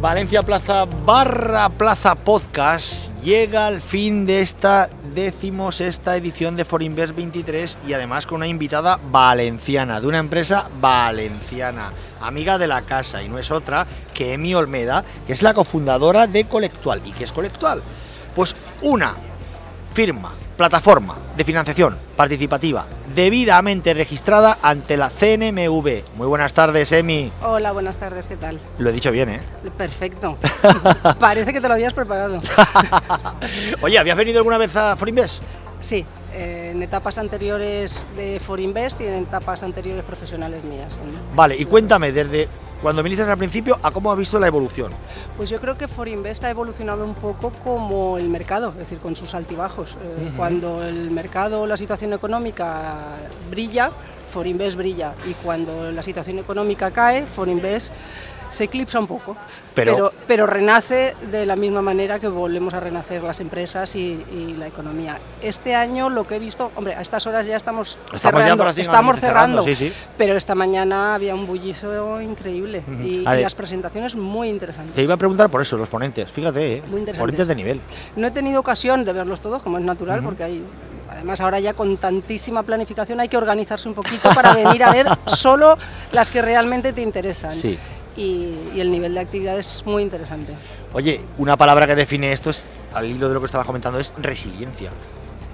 Valencia Plaza barra Plaza Podcast llega al fin de esta decimosexta edición de Forinvest 23 y además con una invitada valenciana, de una empresa valenciana, amiga de la casa y no es otra que Emi Olmeda, que es la cofundadora de Colectual. ¿Y qué es Colectual? Pues una firma, plataforma de financiación participativa debidamente registrada ante la CNMV. Muy buenas tardes, Emi. Hola, buenas tardes, ¿qué tal? Lo he dicho bien, ¿eh? Perfecto. Parece que te lo habías preparado. Oye, ¿habías venido alguna vez a Forinvest? Sí, eh, en etapas anteriores de Forinvest y en etapas anteriores profesionales mías. Vale, y cuéntame, desde cuando viniste al principio, ¿a cómo has visto la evolución? Pues yo creo que Forinvest ha evolucionado un poco como el mercado, es decir, con sus altibajos. Eh, cuando el mercado, la situación económica brilla, Forinvest brilla. Y cuando la situación económica cae, Forinvest se eclipsa un poco, pero, pero, renace de la misma manera que volvemos a renacer las empresas y, la economía. Este año lo que he visto, hombre, a estas horas ya estamos, cerrando, estamos cerrando, pero esta mañana había un bullizo increíble y, las presentaciones muy interesantes. Te iba a preguntar por eso, los ponentes, fíjate, ¿eh? ponentes de nivel. No he tenido ocasión de verlos todos, como es natural, porque hay Además, ahora ya con tantísima planificación hay que organizarse un poquito para venir a ver solo las que realmente te interesan. Sí y, el nivel de actividad es muy interesante. Oye, una palabra que define esto es, al hilo de lo que estabas comentando, es resiliencia.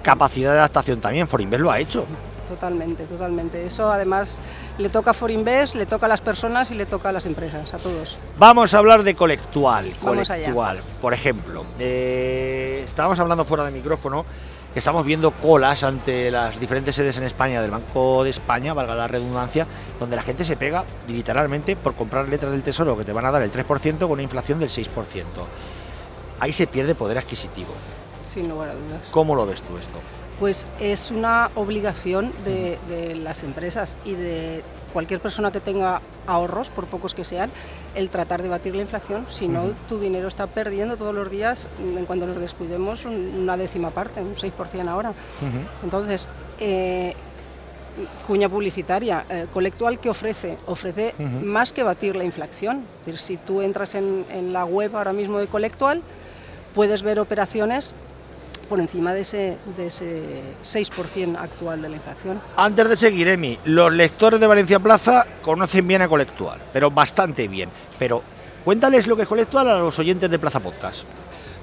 Capacidad de adaptación también, Forinvest lo ha hecho. Totalmente, totalmente. Eso además le toca a Forinvest, le toca a las personas y le toca a las empresas, a todos. Vamos a hablar de Colectual. Colectual, por ejemplo. Eh, estábamos hablando fuera de micrófono que estamos viendo colas ante las diferentes sedes en España del Banco de España, valga la redundancia, donde la gente se pega literalmente por comprar letras del Tesoro que te van a dar el 3% con una inflación del 6%. Ahí se pierde poder adquisitivo. Sin lugar a dudas. ¿Cómo lo ves tú esto? Pues es una obligación de, de las empresas y de cualquier persona que tenga ahorros, por pocos que sean, el tratar de batir la inflación, si no tu dinero está perdiendo todos los días, en cuanto nos descuidemos, una décima parte, un 6% ahora. Entonces, eh, cuña publicitaria, eh, Colectual, ¿qué ofrece? Ofrece más que batir la inflación. Es decir, si tú entras en, en la web ahora mismo de Colectual, puedes ver operaciones por encima de ese, de ese 6% actual de la inflación. Antes de seguir, Emi, los lectores de Valencia Plaza conocen bien a Colectual, pero bastante bien. Pero cuéntales lo que es Colectual a los oyentes de Plaza Podcast.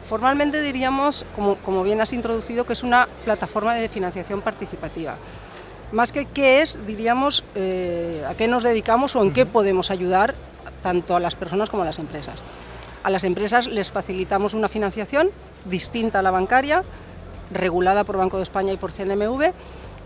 Formalmente diríamos, como, como bien has introducido, que es una plataforma de financiación participativa. Más que qué es, diríamos, eh, a qué nos dedicamos o en qué podemos ayudar tanto a las personas como a las empresas. A las empresas les facilitamos una financiación distinta a la bancaria, regulada por Banco de España y por CNMV,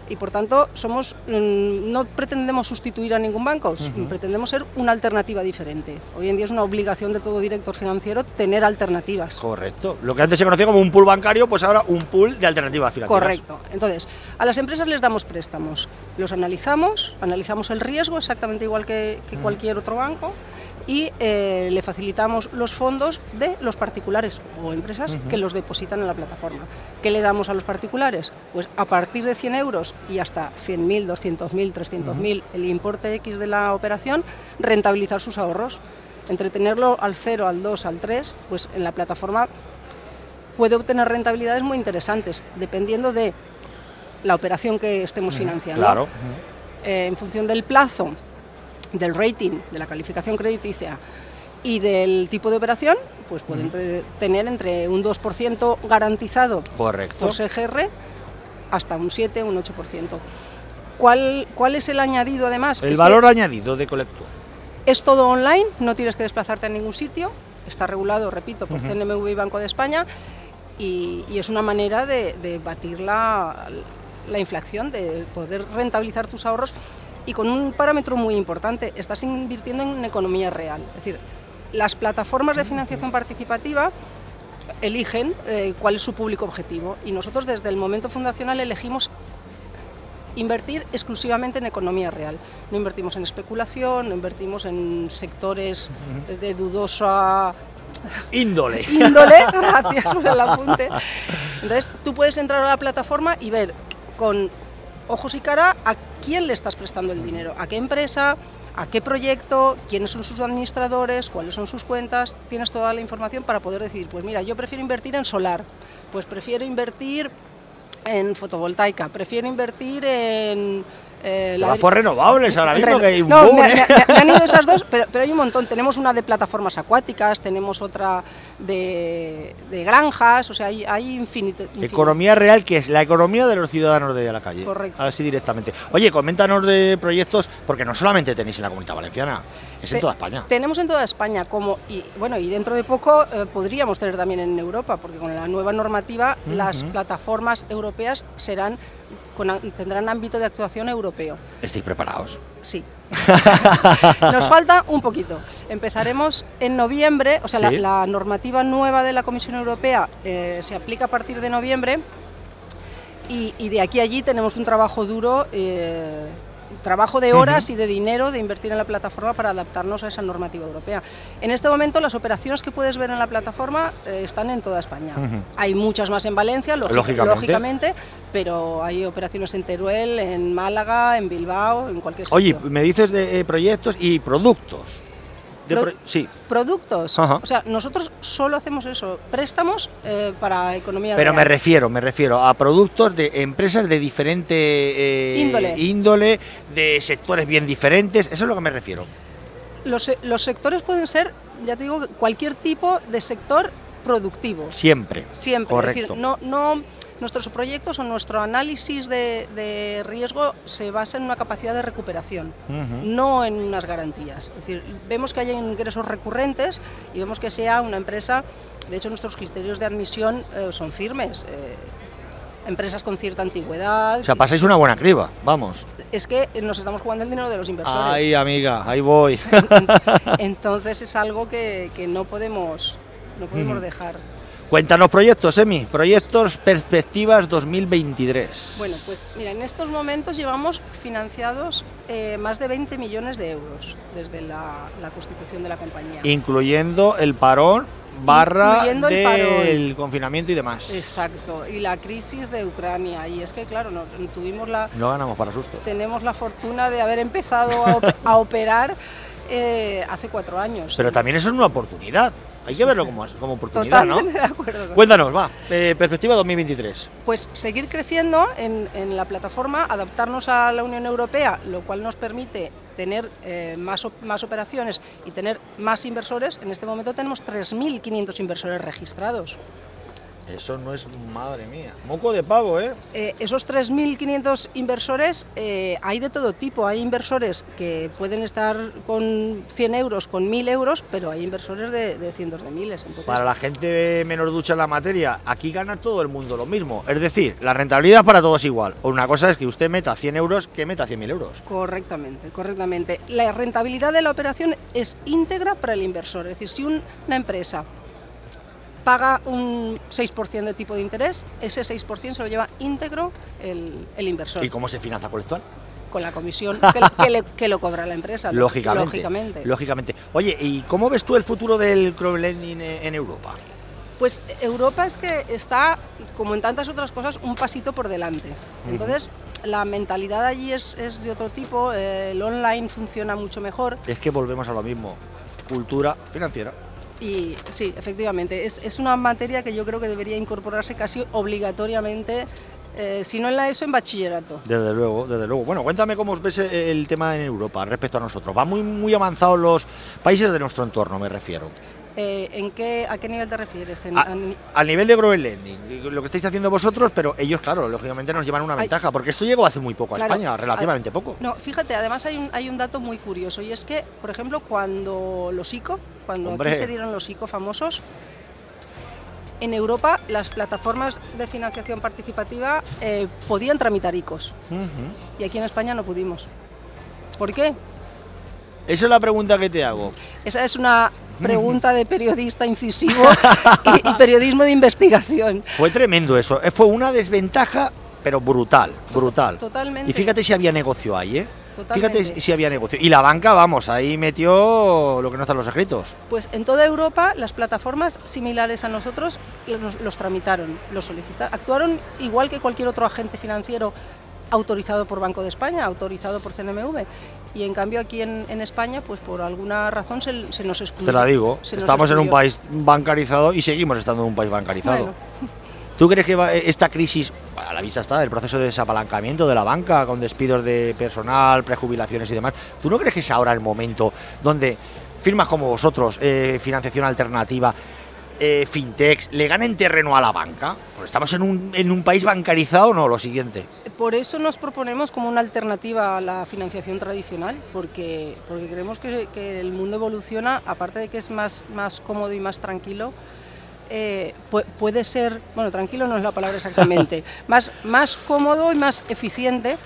y por tanto somos mm, no pretendemos sustituir a ningún banco, pretendemos ser una alternativa diferente. Hoy en día es una obligación de todo director financiero tener alternativas. Correcto. Lo que antes se conocía como un pool bancario, pues ahora un pool de alternativas financieras. Correcto. Entonces, a las empresas les damos préstamos, los analizamos, analizamos el riesgo exactamente igual que, cualquier otro banco y eh, le facilitamos los fondos de los particulares o empresas que los depositan en la plataforma. ¿Qué le damos a los particulares? Pues a partir de 100 euros y hasta 100.000, 200.000, 300.000, el importe X de la operación, rentabilizar sus ahorros. Entretenerlo al 0, al 2, al 3, pues en la plataforma puede obtener rentabilidades muy interesantes, dependiendo de la operación que estemos financiando. Claro. Eh, en función del plazo del rating, de la calificación crediticia y del tipo de operación, pues pueden tener entre un 2% garantizado Correcto. por SGR hasta un 7 o un 8%. ¿Cuál, ¿Cuál es el añadido además? El valor añadido de Colectual. Es todo online, no tienes que desplazarte a ningún sitio, está regulado, repito, por CNMV y Banco de España y, es una manera de, de batir la, la inflación, de poder rentabilizar tus ahorros y con un parámetro muy importante, estás invirtiendo en economía real. Es decir, las plataformas de financiación participativa eligen eh, cuál es su público objetivo y nosotros desde el momento fundacional elegimos invertir exclusivamente en economía real. No invertimos en especulación, no invertimos en sectores de dudosa índole. Índole, gracias por el apunte. Entonces, tú puedes entrar a la plataforma y ver con ojos y cara a quién le estás prestando el dinero, a qué empresa, a qué proyecto, quiénes son sus administradores, cuáles son sus cuentas, tienes toda la información para poder decir, pues mira, yo prefiero invertir en solar, pues prefiero invertir en fotovoltaica, prefiero invertir en eh, por renovables ahora mismo, que hay un no, me, han ido esas dos, pero, pero, hay un montón. Tenemos una de plataformas acuáticas, tenemos otra de, granjas, o sea, hay, hay infinito, Economía real, que es la economía de los ciudadanos de la calle. Correcto. Así directamente. Oye, coméntanos de proyectos, porque no solamente tenéis en la Comunidad Valenciana, es en toda España. Tenemos en toda España, como y bueno, y dentro de poco eh, podríamos tener también en Europa, porque con la nueva normativa las plataformas europeas serán tendrán ámbito de actuación europeo. ¿Estáis preparados? Sí. Nos falta un poquito. Empezaremos en noviembre, o sea, la, normativa nueva de la Comisión Europea eh, se aplica a partir de noviembre y, de aquí a allí tenemos un trabajo duro. Eh, trabajo de horas y de dinero de invertir en la plataforma para adaptarnos a esa normativa europea. En este momento las operaciones que puedes ver en la plataforma eh, están en toda España. Hay muchas más en Valencia, lógicamente. pero hay operaciones en Teruel, en Málaga, en Bilbao, en cualquier sitio. Oye, me dices de eh, proyectos y productos sí. Productos. O sea, nosotros solo hacemos eso, préstamos eh, para economía Pero me refiero, me refiero a productos de empresas de diferente eh, índole. de sectores bien diferentes, eso es lo que me refiero. Los, los sectores pueden ser, ya te digo, cualquier tipo de sector productivo. Siempre. Siempre. Es decir, no, no nuestros proyectos o nuestro análisis de, riesgo se basa en una capacidad de recuperación, no en unas garantías. Es decir, vemos que hay ingresos recurrentes y vemos que sea una empresa, de hecho nuestros criterios de admisión eh, son firmes. Eh, empresas con cierta antigüedad. O sea, pasáis una buena criba, vamos. Es que nos estamos jugando el dinero de los inversores. Ay, amiga, ahí voy. Entonces es algo que, no podemos, no podemos dejar. Cuéntanos proyectos, Emi, proyectos Perspectivas 2023. Bueno, pues mira, en estos momentos llevamos financiados eh, más de 20 millones de euros desde la, constitución de la compañía. Incluyendo el parón barra del confinamiento y demás. Exacto, y la crisis de Ucrania. Y es que, claro, no, tuvimos la... No ganamos para susto. Tenemos la fortuna de haber empezado a, operar eh, hace cuatro años. Pero también eso es una oportunidad. Hay que verlo como, como oportunidad, ¿no? de acuerdo. Cuéntanos, va, eh, perspectiva 2023. Pues seguir creciendo en, en, la plataforma, adaptarnos a la Unión Europea, lo cual nos permite tener eh, más, más operaciones y tener más inversores. En este momento tenemos 3.500 inversores registrados. Eso no es, madre mía, moco de pavo, ¿eh? eh esos 3.500 inversores, eh, hay de todo tipo. Hay inversores que pueden estar con 100 euros, con 1.000 euros, pero hay inversores de, cientos de miles. Para la gente menos ducha en la materia, aquí gana todo el mundo lo mismo. Es decir, la rentabilidad para todos es igual. Una cosa es que usted meta 100 euros que meta 100.000 euros. Correctamente, correctamente. La rentabilidad de la operación es íntegra para el inversor. Es decir, si una empresa paga un 6% de tipo de interés, ese 6% se lo lleva íntegro el, inversor. ¿Y cómo se financia con esto? Con la comisión que, lo cobra la empresa, lógicamente, lógicamente. Oye, ¿y cómo ves tú el futuro del crowdlending en Europa? Pues Europa es que está, como en tantas otras cosas, un pasito por delante. Entonces, la mentalidad allí es, es de otro tipo, el online funciona mucho mejor. Es que volvemos a lo mismo, cultura financiera. Y sí, efectivamente, es, una materia que yo creo que debería incorporarse casi obligatoriamente, eh, si no en la ESO, en bachillerato. Desde luego, desde luego. Bueno, cuéntame cómo ves el tema en Europa respecto a nosotros. ¿Va muy, muy avanzados los países de nuestro entorno, me refiero? Eh, ¿en qué, ¿A qué nivel te refieres? al nivel de Grow Lending, lo que estáis haciendo vosotros, pero ellos, claro, lógicamente nos llevan una ventaja, porque esto llegó hace muy poco a España, relativamente poco. No, fíjate, además hay un, hay un dato muy curioso, y es que, por ejemplo, cuando los ICO, cuando aquí se dieron los ICO famosos, en Europa las plataformas de financiación participativa eh, podían tramitar ICOs, y aquí en España no pudimos. ¿Por qué? Esa es la pregunta que te hago. Esa es una pregunta de periodista incisivo y, periodismo de investigación. Fue tremendo eso, eh, fue una desventaja, pero brutal, brutal. Totalmente. Y fíjate si había negocio ahí, ¿eh? Fíjate si había negocio. Y la banca, vamos, ahí metió lo que no están los escritos. Pues en toda Europa las plataformas similares a nosotros los, los tramitaron, los solicitaron, actuaron igual que cualquier otro agente financiero autorizado por Banco de España, autorizado por CNMV. Y en cambio aquí en, España, pues por alguna razón se, nos excluye. Te la digo, estamos en un país bancarizado y seguimos estando en un país bancarizado. ¿Tú crees que esta crisis, a la vista está, el proceso de desapalancamiento de la banca con despidos de personal, prejubilaciones y demás, ¿tú no crees que es ahora el momento donde firmas como vosotros, eh, financiación alternativa, eh, fintechs, le ganen terreno a la banca? Pues estamos en un, en un país bancarizado, no, lo siguiente. Por eso nos proponemos como una alternativa a la financiación tradicional, porque, porque creemos que, que el mundo evoluciona, aparte de que es más, más cómodo y más tranquilo, eh, puede ser, bueno, tranquilo no es la palabra exactamente, más, más cómodo y más eficiente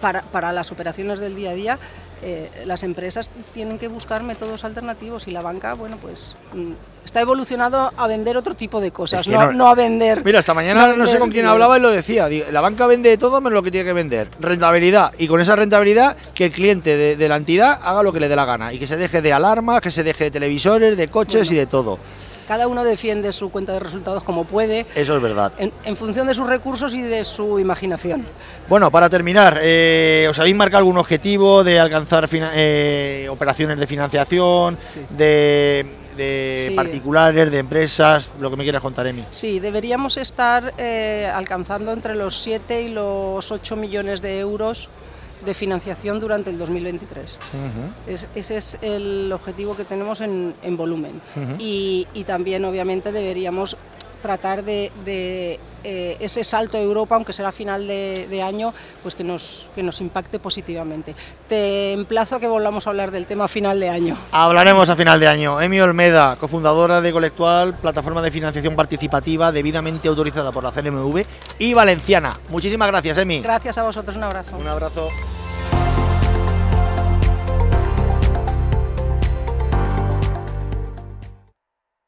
para, para las operaciones del día a día. Eh, las empresas tienen que buscar métodos alternativos y la banca, bueno, pues mm, está evolucionado a vender otro tipo de cosas, no, a vender. Mira, esta mañana no, sé con quién hablaba y lo decía. La banca vende todo menos lo que tiene que vender. Rentabilidad. Y con esa rentabilidad, que el cliente de, la entidad haga lo que le dé la gana. Y que se deje de alarmas, que se deje de televisores, de coches y de todo. Cada uno defiende su cuenta de resultados como puede. Eso es verdad. En, función de sus recursos y de su imaginación. Bueno, para terminar, eh, ¿os habéis marcado algún objetivo de alcanzar eh, operaciones de financiación, de, particulares, de empresas, lo que me quieras contar, Emi. Sí, deberíamos estar eh, alcanzando entre los 7 y los 8 millones de euros de financiación durante el 2023. ese es el objetivo que tenemos en, volumen. y, también, obviamente, deberíamos tratar de, eh, ese salto a Europa, aunque será final de, año, pues que nos, que nos impacte positivamente. Te emplazo a que volvamos a hablar del tema final de año. Hablaremos a final de año. Emi Olmeda, cofundadora de Colectual, plataforma de financiación participativa debidamente autorizada por la CNMV y valenciana. Muchísimas gracias, Emi. Gracias a vosotros, un abrazo. Un abrazo.